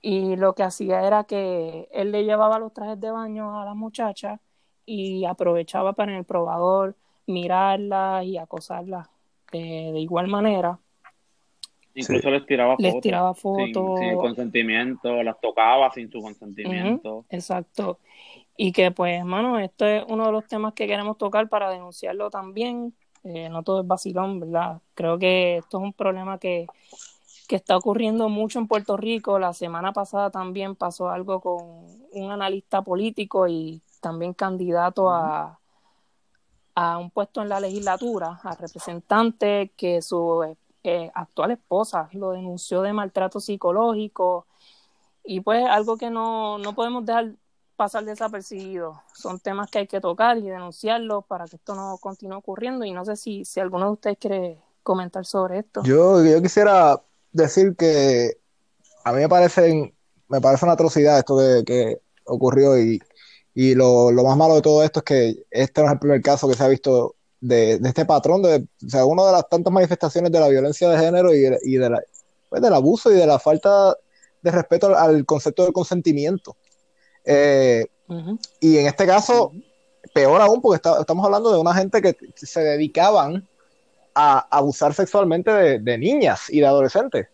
Y lo que hacía era que él le llevaba los trajes de baño a las muchachas y aprovechaba para en el probador mirarlas y acosarlas de, igual manera. Incluso les tiraba fotos. Les tiraba fotos. Sin, consentimiento, las tocaba sin su consentimiento. exacto. Y que pues, hermano, esto es uno de los temas que queremos tocar para denunciarlo también. Eh, no todo es vacilón, ¿verdad? Creo que esto es un problema que, que está ocurriendo mucho en Puerto Rico. La semana pasada también pasó algo con un analista político y también candidato a, a un puesto en la legislatura, a representante que su eh, actual esposa lo denunció de maltrato psicológico y pues algo que no, no podemos dejar pasar desapercibido. Son temas que hay que tocar y denunciarlos para que esto no continúe ocurriendo y no sé si, si alguno de ustedes quiere comentar sobre esto. Yo, yo quisiera decir que a mí me parece, me parece una atrocidad esto que, que ocurrió y y lo, lo, más malo de todo esto es que este no es el primer caso que se ha visto de, de este patrón, de, o sea, una de las tantas manifestaciones de la violencia de género y, y de la, pues, del abuso y de la falta de respeto al, concepto del consentimiento. Eh, y en este caso, peor aún, porque estamos hablando de una gente que se dedicaban a abusar sexualmente de, de niñas y de adolescentes.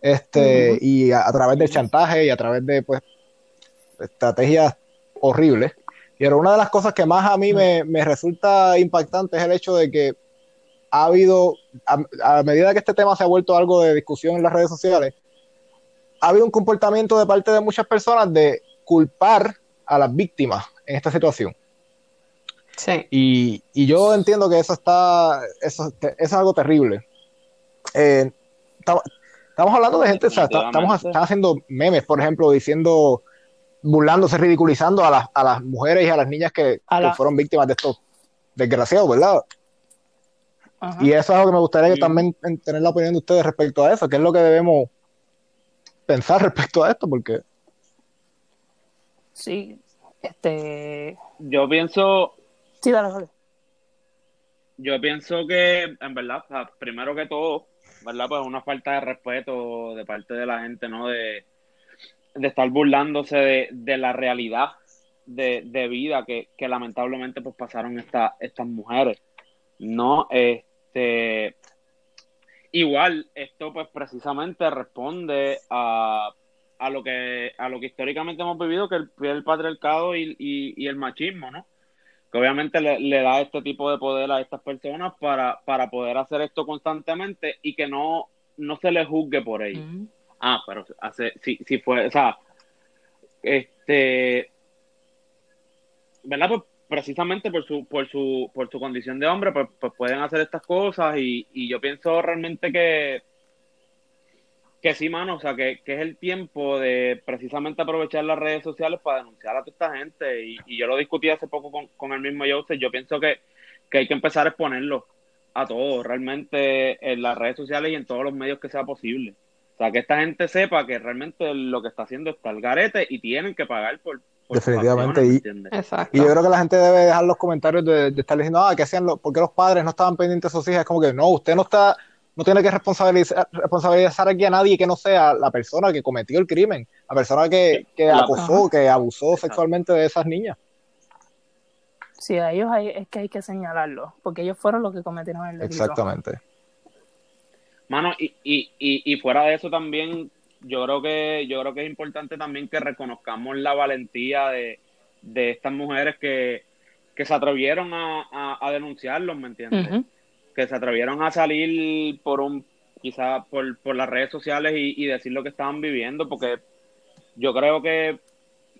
Este, y a, a, través del chantaje y a través de pues estrategias horrible. Pero una de las cosas que más a mí me, resulta impactante es el hecho de que ha habido, a, medida que este tema se ha vuelto algo de discusión en las redes sociales, ha habido un comportamiento de parte de muchas personas de culpar a las víctimas en esta situación. Sí. Y, yo entiendo que eso está, eso, es algo terrible. Eh, estamos hablando de gente, o sea, estamos, están haciendo memes, por ejemplo, diciendo burlándose, ridiculizando a las, a las mujeres y a las niñas que, fueron víctimas de estos desgraciados, ¿verdad? Y eso es algo que me gustaría también tener la opinión de ustedes respecto a eso, qué es lo que debemos pensar respecto a esto, porque... Sí, este... Yo pienso... Sí, dale, Yo pienso que, en verdad, primero que todo, ¿verdad? Pues una falta de respeto de parte de la gente, ¿no? De, de estar burlándose de, la realidad de, vida que, lamentablemente pues pasaron estas mujeres. No, este igual esto pues precisamente responde a, a lo que a lo que históricamente hemos vivido que el, el patriarcado y, y, el machismo, ¿no? Que obviamente le, da este tipo de poder a estas personas para, para poder hacer esto constantemente y que no, no se les juzgue por ello. Ah, pero hace, si, si fue, o sea, este, ¿verdad? Pues precisamente por su, por su, por su condición de hombre, pues, pues pueden hacer estas cosas y, y, yo pienso realmente que, que sí, mano, o sea, que, que, es el tiempo de precisamente aprovechar las redes sociales para denunciar a toda esta gente y, y yo lo discutí hace poco con, con el mismo Joseph, yo pienso que, que hay que empezar a exponerlo a todos, realmente en las redes sociales y en todos los medios que sea posible. O sea, que esta gente sepa que realmente lo que está haciendo está el garete y tienen que pagar por. Definitivamente. y, y, yo creo que la gente debe dejar los comentarios de, estar diciendo, ah, ¿qué hacían los, ¿por qué los padres no estaban pendientes de sus hijas? Es como que no, usted no está, no tiene que responsabilizar, responsabilizar aquí a nadie que no sea la persona que cometió el crimen, la persona que, que acosó, que abusó sexualmente de esas niñas. Sí, a ellos hay, es que hay que señalarlo, porque ellos fueron los que cometieron el delito. Exactamente. Mano, y, y, y, fuera de eso también, yo creo que yo creo que es importante también que reconozcamos la valentía de, de estas mujeres que, que se atrevieron a, a, denunciarlos, ¿me entiendes? Que se atrevieron a salir por un quizás por, por las redes sociales y, decir lo que estaban viviendo, porque yo creo que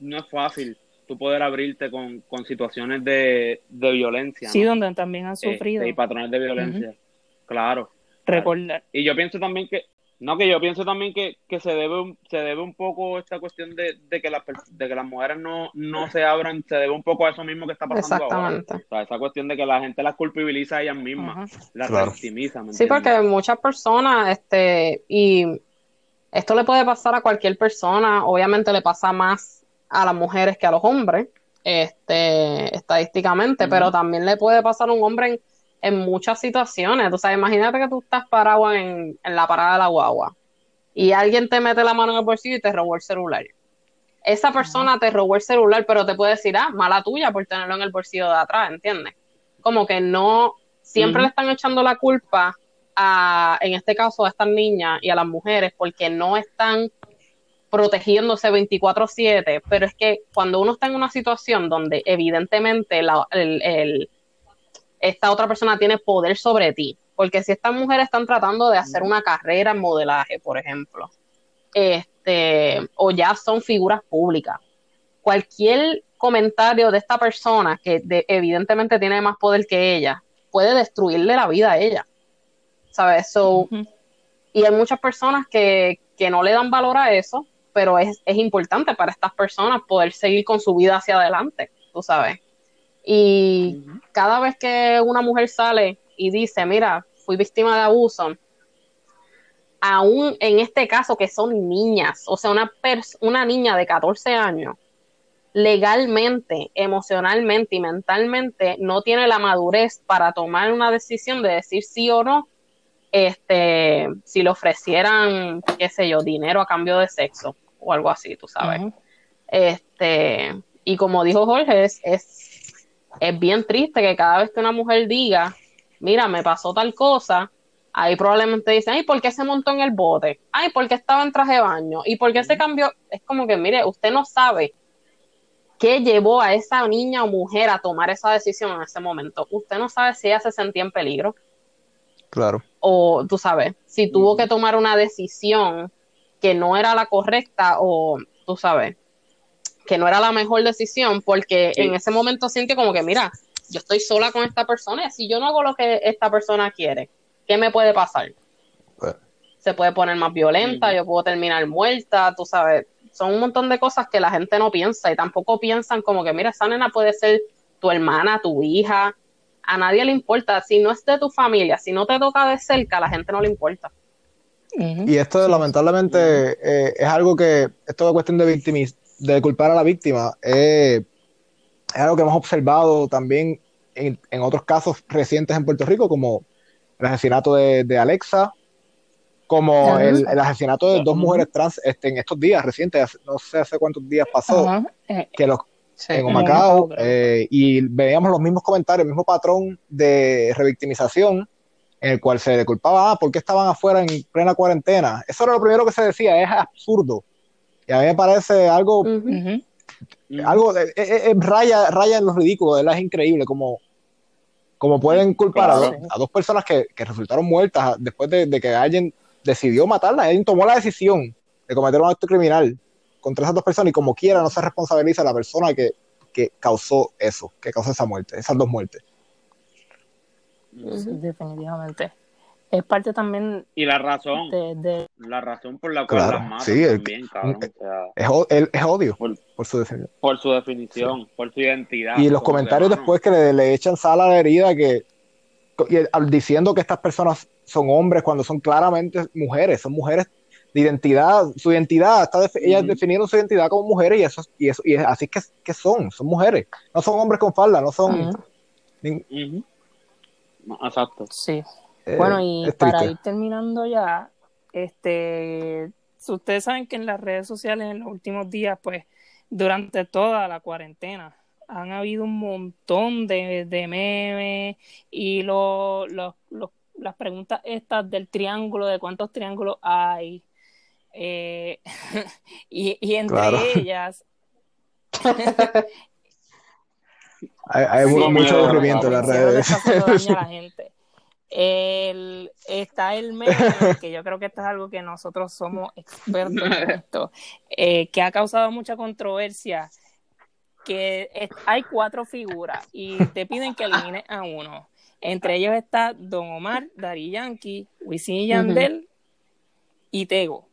no es fácil tú poder abrirte con, con situaciones de, de violencia. Sí, donde también han este, sufrido. y patrones de violencia. Claro. Recordar. Y yo pienso también que no, que yo pienso también que, que se debe un, se debe un poco esta cuestión de, de que, de que las mujeres no, no se abran, se debe un poco a eso mismo que está pasando Exactamente. ahora. O sea, esa cuestión de que la gente las culpabiliza a ellas mismas, las claro. sí, porque muchas personas, este, y esto le puede pasar a cualquier persona, obviamente le pasa más a las mujeres que a los hombres, este, estadísticamente, pero también le puede pasar a un hombre en en muchas situaciones. O sea, imagínate que tú estás parado en, en la parada de la guagua y alguien te mete la mano en el bolsillo y te robó el celular. Esa persona te robó el celular, pero te puede decir, ah, mala tuya por tenerlo en el bolsillo de atrás, ¿entiendes? Como que no, siempre le están echando la culpa a, en este caso, a estas niñas y a las mujeres, porque no están protegiéndose 24/7, pero es que cuando uno está en una situación donde evidentemente la, el, esta otra persona tiene poder sobre ti. Porque si estas mujeres están tratando de hacer una carrera en modelaje, por ejemplo, este, o ya son figuras públicas, cualquier comentario de esta persona que evidentemente tiene más poder que ella, puede destruirle la vida a ella. ¿Sabes? So, Y hay muchas personas que, que, no le dan valor a eso, pero es, es importante para estas personas poder seguir con su vida hacia adelante, tú sabes. Y cada vez que una mujer sale y dice, mira, fui víctima de abuso, aún en este caso que son niñas, o sea, una, una niña de 14 años, legalmente, emocionalmente y mentalmente no tiene la madurez para tomar una decisión de decir sí o no, este, si le ofrecieran, qué sé yo, dinero a cambio de sexo o algo así, tú sabes. Este, y como dijo Jorge, es, es es bien triste que cada vez que una mujer diga, mira, me pasó tal cosa, ahí probablemente dicen, ay, ¿por qué se montó en el bote? Ay, ¿por qué estaba en traje de baño? ¿Y por qué se cambió? Es como que, mire, usted no sabe qué llevó a esa niña o mujer a tomar esa decisión en ese momento. Usted no sabe si ella se sentía en peligro. Claro. O tú sabes, si tuvo que tomar una decisión que no era la correcta o tú sabes, que no era la mejor decisión porque en ese momento siente como que, mira, yo estoy sola con esta persona y si yo no hago lo que esta persona quiere, ¿qué me puede pasar? Pues. Se puede poner más violenta, yo puedo terminar muerta, tú sabes, son un montón de cosas que la gente no piensa y tampoco piensan como que, mira, esa nena puede ser tu hermana, tu hija, a nadie le importa, si no es de tu familia, si no te toca de cerca, a la gente no le importa. Y esto lamentablemente eh, es algo que es toda cuestión de victimismo de culpar a la víctima es algo que hemos observado también en, otros casos recientes en Puerto Rico, como el asesinato de, Alexa, como el, asesinato de dos mujeres trans este, en estos días recientes, no sé hace cuántos días pasó, eh, que los en Humacao, eh, y veíamos los mismos comentarios, el mismo patrón de revictimización, en el cual se le culpaba, ah, ¿por qué estaban afuera en plena cuarentena? Eso era lo primero que se decía, es absurdo. Y a mí me parece algo, algo raya, raya en lo ridículo, es increíble como, como pueden culpar a, dos personas que, resultaron muertas después de, que alguien decidió matarla, alguien tomó la decisión de cometer un acto criminal contra esas dos personas y como quiera no se responsabiliza a la persona que, que causó eso, que causó esa muerte, esas dos muertes. definitivamente es parte también y la razón. de, la razón por la cual las matan también cabrón, es, es, odio por, su definición por su definición por su identidad y los comentarios después que le, echan sal a la herida que diciendo que estas personas son hombres cuando son claramente mujeres son mujeres de identidad su identidad está ellas definieron su identidad como mujeres y eso y eso y así que, que son son mujeres no son hombres con falda no son exacto. Sí bueno, y para ir terminando ya, este, ustedes saben que en las redes sociales en los últimos días, pues, durante toda la cuarentena, han habido un montón de, memes y lo, las preguntas estas del triángulo, de cuántos triángulos hay, Eh, y, entre ellas. hay, mucho aburrimiento en las redes. la gente. El, está el meme, que yo creo que esto es algo que nosotros somos expertos en esto, eh, que ha causado mucha controversia, que hay cuatro figuras y te piden que elimines a uno. Entre ellos está Don Omar, Dari Yankee, Wisin y Yandel y Tego.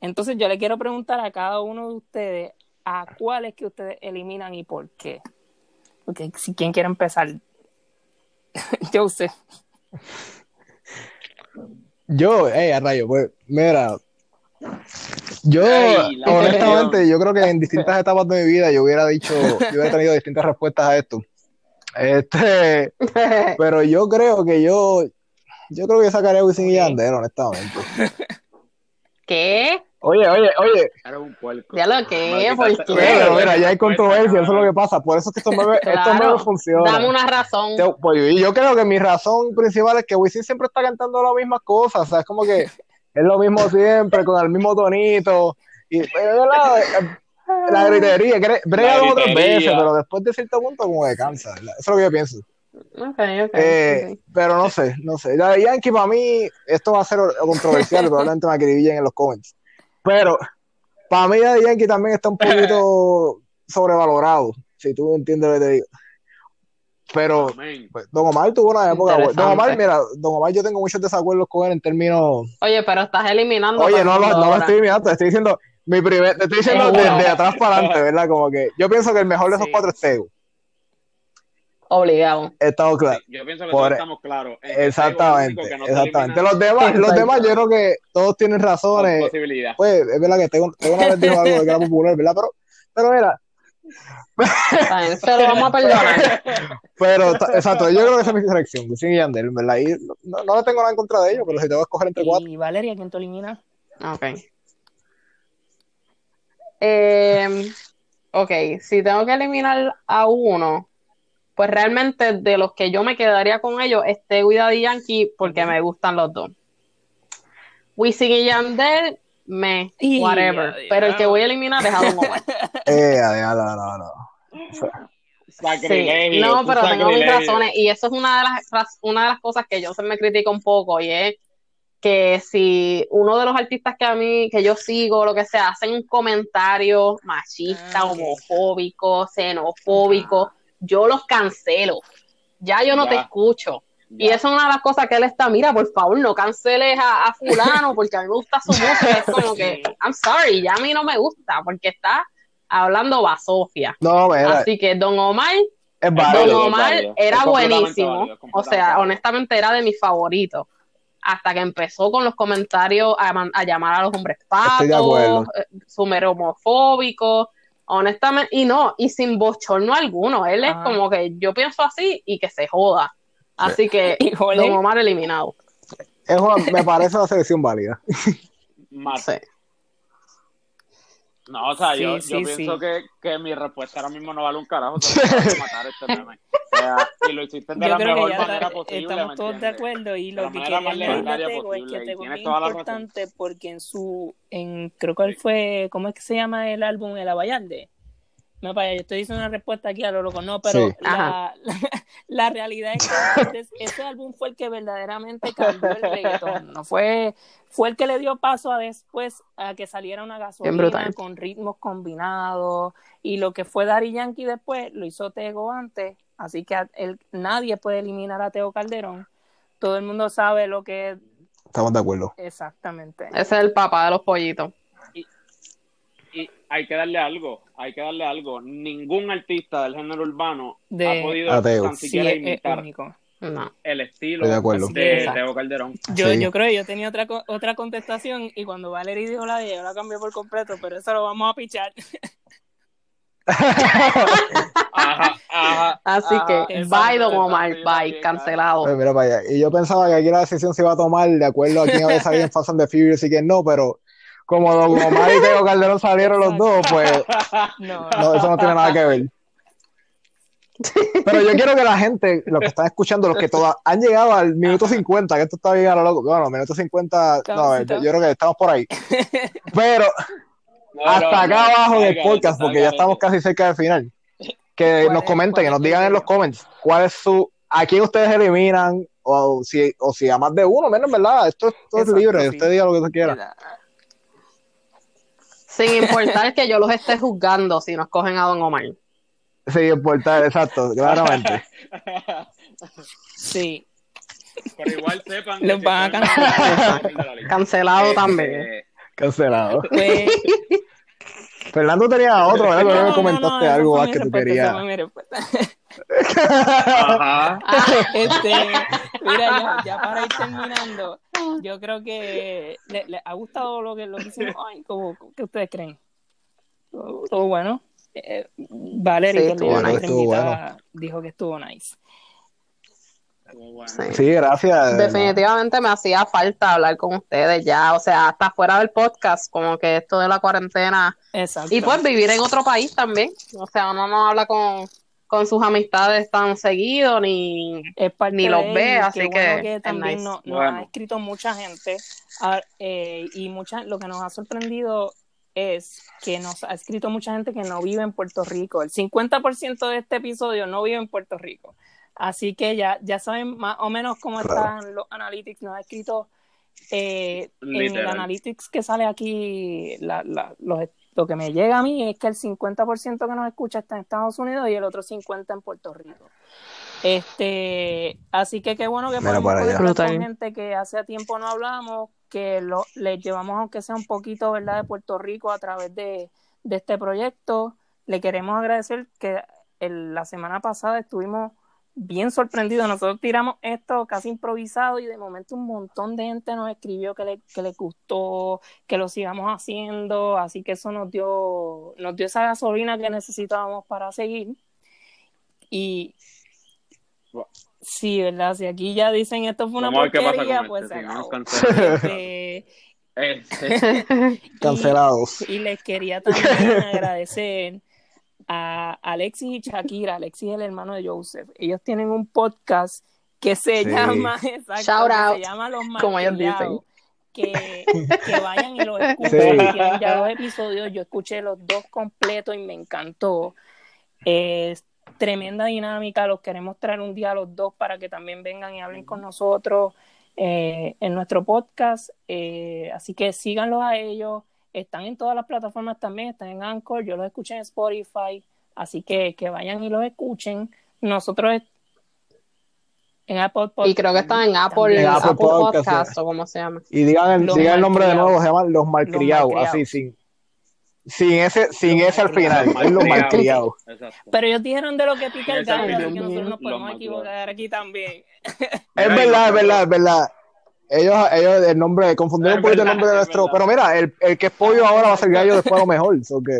Entonces yo le quiero preguntar a cada uno de ustedes a cuáles que ustedes eliminan y por qué. Porque si quien quiere empezar, yo sé. Yo, eh, a rayo, pues, mira, yo, honestamente, yo creo que en distintas etapas de mi vida yo hubiera dicho, yo hubiera tenido distintas respuestas a esto. Este, pero yo creo que yo, yo creo que sacaré a Wisin y Yandel, honestamente. ¿Qué? Oye, oye, oye. Ya lo que, ¿por qué? Pero mira, ya hay controversia, eso es lo que pasa. Por eso es que esto me claro, funciona. Dame una razón. Yo, pues, yo creo que mi razón principal es que Wisin siempre está cantando las mismas cosas. O sea, es como que es lo mismo siempre, con el mismo tonito. Y la, la gritería, brega dos otras veces, pero después de cierto punto como que cansa. Eso es lo que yo pienso. Okay, okay, eh, Pero no sé, no sé. La Yankee para mí, esto va a ser controversial, probablemente me acribillen en los comments. Pero para mí Daddy Yankee también está un poquito sobrevalorado, si tú entiendes lo que te digo. Pero pues, Don Omar tuvo una época. Don Omar, mira, Don Omar, yo tengo muchos desacuerdos con él en términos. Oye, pero estás eliminando. Oye, no, no, lo estoy eliminando, te estoy diciendo. Mi primer, te estoy diciendo de, atrás para adelante, ¿verdad? Como que yo pienso que el mejor de esos cuatro es Tego. Obligado. Estamos claros. yo pienso que todos estamos claros. Exactamente. exactamente. Los demás, los demás, yo creo que todos tienen razones. Pues es verdad que tengo, tengo una vez dijo algo de que era popular, ¿verdad? Pero, pero mira. se lo vamos a perdonar. Pero, exacto, yo creo que esa es mi selección, Yandel, ¿verdad? Y no, no le tengo nada en contra de ellos, pero si tengo que escoger entre cuatro. ¿Y Valeria quién te elimina? Ok. Eh, ok, si tengo que eliminar a uno, pues realmente de los que yo me quedaría con ellos es Tego y Yankee porque me gustan los dos. Wisin y Yandel, me, whatever. Pero el que voy a eliminar es a Don Omar. Eh, no, no, no. Sí. No, pero tengo mis razones y eso es una de las una de las cosas que yo se me critica un poco y es que si uno de los artistas que a mí que yo sigo lo que sea hacen un comentario machista, ah, homofóbico, xenofóbico, yo los cancelo. Ya yo no te escucho. Y eso es una de las cosas que él está, mira, por favor, no canceles a, fulano porque a mí me gusta su música. Es como que, I'm sorry, ya a mí no me gusta porque está hablando basofia. No, Así que Don Omar, Don Omar era buenísimo. O sea, honestamente era de mis favoritos. Hasta que empezó con los comentarios a, llamar a los hombres patos, eh, súper homofóbicos honestamente, y no, y sin bochorno alguno, él es como que yo pienso así y que se joda. Así que Don Omar eliminado. me parece una selección válida. No, o sea, yo, yo pienso que, que, mi respuesta ahora mismo no vale un carajo. matar este meme. O sea, y lo hiciste de yo la mejor manera posible. Estamos todos de acuerdo y lo que quería Tego es que Tego es importante porque en su, en, creo que él fue, ¿cómo es que se llama el álbum? El Abayalde. No, para yo estoy diciendo una respuesta aquí a lo loco, no, pero la, la, realidad es que ese álbum fue el que verdaderamente cambió el reggaetón, no fue, fue el que le dio paso a después a que saliera una gasolina con ritmos combinados y lo que fue Daddy Yankee después lo hizo Tego antes, así que nadie puede eliminar a Tego Calderón, todo el mundo sabe lo que Estamos de acuerdo. Exactamente. Ese es el papá de los pollitos. Y hay que darle algo, hay que darle algo. Ningún artista del género urbano ha podido tan siquiera imitar el estilo de, Teo Calderón. Yo, yo creo que yo tenía otra, otra contestación y cuando Valerie dijo la de yo la cambié por completo, pero eso lo vamos a pichar. Así que, bye, Don Omar, bye, cancelado. Pues mira, vaya. Y yo pensaba que aquí la decisión se iba a tomar de acuerdo a quién había salido en Fast and the Furious y quién no, pero como Don Omar y Teo Calderón salieron los dos, pues no. eso no tiene nada que ver. Pero yo quiero que la gente, los que están escuchando, los que todas han llegado al minuto 50, que esto está bien a lo loco. Bueno, minuto 50, no, yo, yo creo que estamos por ahí. Pero No, hasta no, acá no, abajo del podcast, porque ya estamos casi cerca del final. Que ¿Cuál nos comenten, que nos digan en los comments cuál es su, a quién ustedes eliminan, o si, o si a más de uno, menos, ¿verdad? Esto, esto es libre, sí. usted diga lo que usted quiera. Sin importar que yo los esté juzgando si nos cogen a Don Omar. Sí, importar, exacto, claramente. Sí. Pero igual sepan que Los si van a cancelar. Cancelado Este, también. Cancelado. Pues, Fernando tenía otro, ¿verdad? Pero no, me no, comentaste no, algo más que tú querías. Ajá. Este, mira, ya, ya para ir terminando, yo creo que le, le ha gustado lo que, lo que hicimos hoy. ¿Cómo, ¿Qué ustedes creen? Estuvo estuvo bueno. Eh, Valerie, Sí, estuvo es nice. Estuvo invitada, dijo que estuvo nice. Estuvo bueno. Sí. Sí, gracias. Definitivamente me hacía falta hablar con ustedes ya, o sea, hasta fuera del podcast, como que esto de la cuarentena Exacto. y pues vivir en otro país también, o sea, uno no habla con, con sus amistades tan seguido ni es parte ni los ve, así que bueno que es también nice. nos, Bueno. ha escrito mucha gente ah, eh, y mucha, lo que nos ha sorprendido es que nos ha escrito mucha gente que no vive en Puerto Rico. El 50% de este episodio no vive en Puerto Rico. Así que ya, ya saben más o menos cómo Claro. están los analytics. Nos ha escrito eh, en el analytics que sale aquí, la, la- los- lo que me llega a mí es que el 50% que nos escucha está en Estados Unidos y el otro 50% en Puerto Rico. Este, así que qué bueno que Mira podemos con gente que hace tiempo no hablamos, que lo, les llevamos aunque sea un poquito, ¿verdad?, de Puerto Rico a través de, de este proyecto. Le queremos agradecer que el- la semana pasada estuvimos bien sorprendidos. Nosotros tiramos esto casi improvisado y de momento un montón de gente nos escribió que le, que le gustó, que lo sigamos haciendo, así que eso nos dio, nos dio esa gasolina que necesitábamos para seguir. Y sí, ¿verdad? Si aquí ya dicen esto fue una Vamos porquería, pues este, se. Este, Este, y- Cancelados. y les quería también agradecer a Alexis y Shakira. Alexis es el hermano de Joseph. Ellos tienen un podcast que se Sí. llama, exacto, Shout que out, se llama Los como ellos Malcriados. Que, que vayan y lo escuchen. Sí. Tienen ya dos episodios. Yo escuché los dos completos y me encantó. Es tremenda dinámica. Los queremos traer un día a los dos para que también vengan y hablen con nosotros eh, en nuestro podcast. Eh, así que síganlos a ellos. Están en todas las plataformas también. Están en Anchor. Yo los escuché en Spotify. Así que que vayan y los escuchen. Nosotros en Apple Podcast. y creo que están en Apple, En Apple Apple Podcast, Podcast o como se llama. Y digan el, digan el nombre de nuevo, se llaman Los Malcriados, así, sin, sin ese, sin Los ese al final, Los Malcriados. Exacto. Pero ellos dijeron de lo que pica el gallo, así que nosotros nos podemos equivocar aquí también. Es verdad, es verdad, es verdad. Ellos, ellos, el nombre, confundieron un poquito el nombre de es nuestro. verdad. Pero mira, el, el que es pollo ahora va a ser gallo después a lo mejor. so que,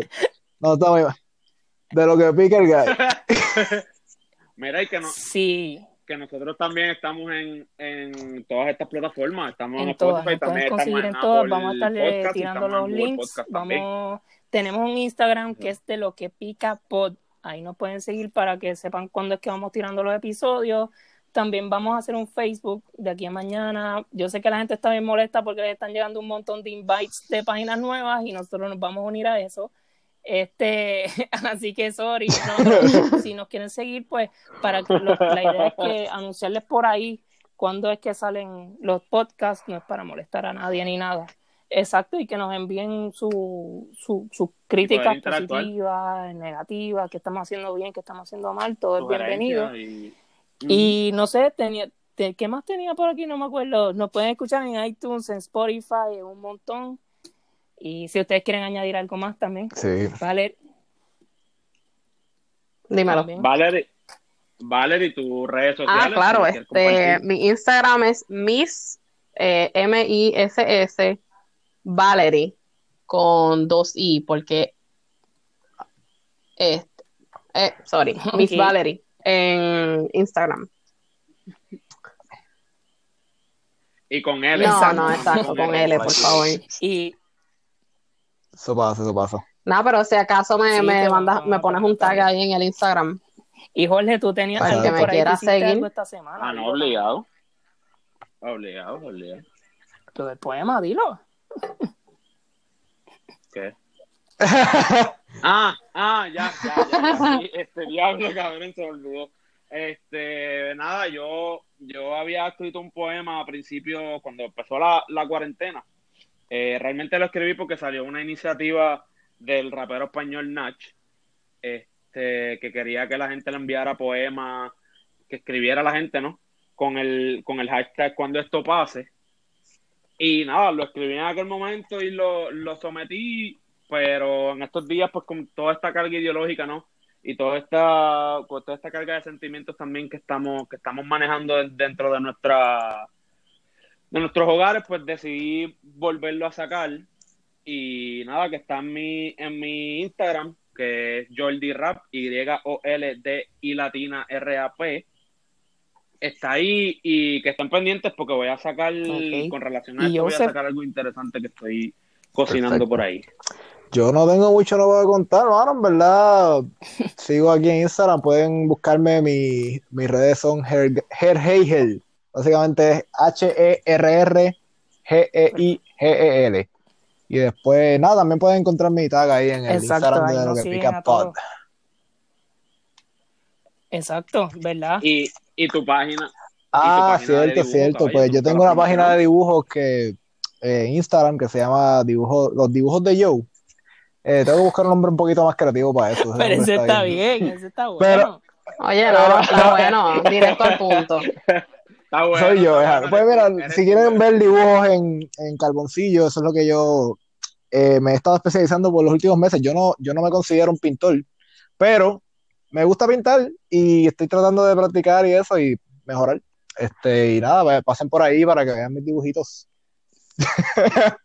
no, está bien. De lo que pica el gallo. Mira, y que, no, Sí, que nosotros también estamos en, en todas estas plataformas. Estamos en, en todas, Spotify, también conseguir en en todas, vamos a estarle Podcast y tirando los links, vamos, tenemos un Instagram que es de lo que pica pod, ahí nos pueden seguir para que sepan cuándo es que vamos tirando los episodios, también vamos a hacer un Facebook de aquí a mañana, yo sé que la gente está bien molesta porque le están llegando un montón de invites de páginas nuevas y nosotros nos vamos a unir a eso, este, así que sorry, no, si nos quieren seguir, pues para que lo- la idea es que anunciarles por ahí cuándo es que salen los podcasts, no es para molestar a nadie ni nada. Exacto, y que nos envíen su, su, sus críticas positivas, negativas, que estamos haciendo bien, que estamos haciendo mal, todo es bienvenido. Y, Y no sé, tenía, te- ¿qué más tenía por aquí? No me acuerdo. Nos pueden escuchar en iTunes, en Spotify, en un montón. Y si ustedes quieren añadir algo más también, Sí. vale. Dímelo. también. Valerie, Valerie, tus redes sociales. Ah, claro, este, mi Instagram es Miss eh, M-I-S-S Valerie con dos I porque este, eh, sorry, Miss Ok. Valerie en Instagram. Y con L. No, no, exacto, con L, por favor. Y Eso pasa, eso pasa. Nada, pero si acaso me, Sí, me mandas, me pones un tag ahí en el Instagram. Y Jorge, tú tenías Para algo que me por ahí, tú seguir. algo esta semana. Ah, no, obligado. Obligado, obligado. Lo del poema, dilo. ¿Qué? Ah, ah, ya, ya, ya, ya. Sí, Este diablo, cabrón, se me olvidó. Este, nada, yo, yo había escrito un poema a principio, cuando empezó la, la cuarentena. Eh, realmente lo escribí porque salió una iniciativa del rapero español Nach, este, que quería que la gente le enviara poemas, que escribiera la gente, ¿no? Con el, con el hashtag cuando esto pase. Y nada, lo escribí en aquel momento y lo, lo sometí, pero en estos días, pues con toda esta carga ideológica, ¿no? Y toda esta, con toda esta carga de sentimientos también que estamos, que estamos manejando de- dentro de nuestra de nuestros hogares, pues decidí volverlo a sacar. Y nada, que está en mi, en mi Instagram, que es Jordi Rap, Y-O-L-D-I latina R-A-P. Está ahí y que estén pendientes porque voy a sacar, con relación a esto, voy a sacar algo interesante que estoy cocinando Perfecto. por ahí. Yo no tengo mucho nuevo que contar, mano, en verdad. Sigo aquí en Instagram, pueden buscarme, mi, mis redes son Her, Herheigel. Básicamente es E H-E-R-R-G-E-I-G-E-L. Y después, nada, también pueden encontrar mi tag ahí en el Exacto, Instagram de lo que pica pod. Exacto, ¿verdad? Y, y tu página. Ah, página cierto, dibujo, cierto. caballo, Pues yo tengo una página de dibujos que eh, en Instagram que se llama dibujo, Los Dibujos de Joe. Eh, tengo que buscar un nombre un poquito más creativo para eso. Pero ese está bien. bien, ese está bueno. Pero- Oye, no, está bueno, directo al punto. Está bueno, Soy yo, está Pues mira, eres si quieren ver dibujos en, en carboncillo, eso es lo que yo eh, me he estado especializando por los últimos meses. Yo no, yo no me considero un pintor, pero me gusta pintar y estoy tratando de practicar y eso y mejorar. Este, y nada, pues, pasen por ahí para que vean mis dibujitos.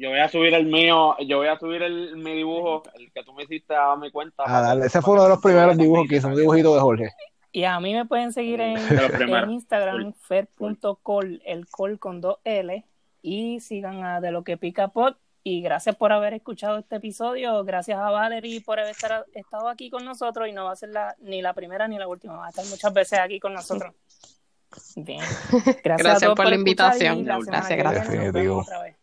Yo voy a subir el mío, yo voy a subir el, mi dibujo, el que tú me hiciste a mi cuenta. Ah, dale, ese fue uno de los primeros dibujos que hice, un dibujito de Jorge. Y a mí me pueden seguir en, en Instagram, fer.col, el col con dos L, y sigan a De Lo Que Pica Pod. Y gracias por haber escuchado este episodio. Gracias a Valerie por haber estar- estado aquí con nosotros. Y no va a ser la, ni la primera ni la última. Va a estar muchas veces aquí con nosotros. Bien. Gracias, a Gracias todos por la invitación. la semana Gracias, que gracias.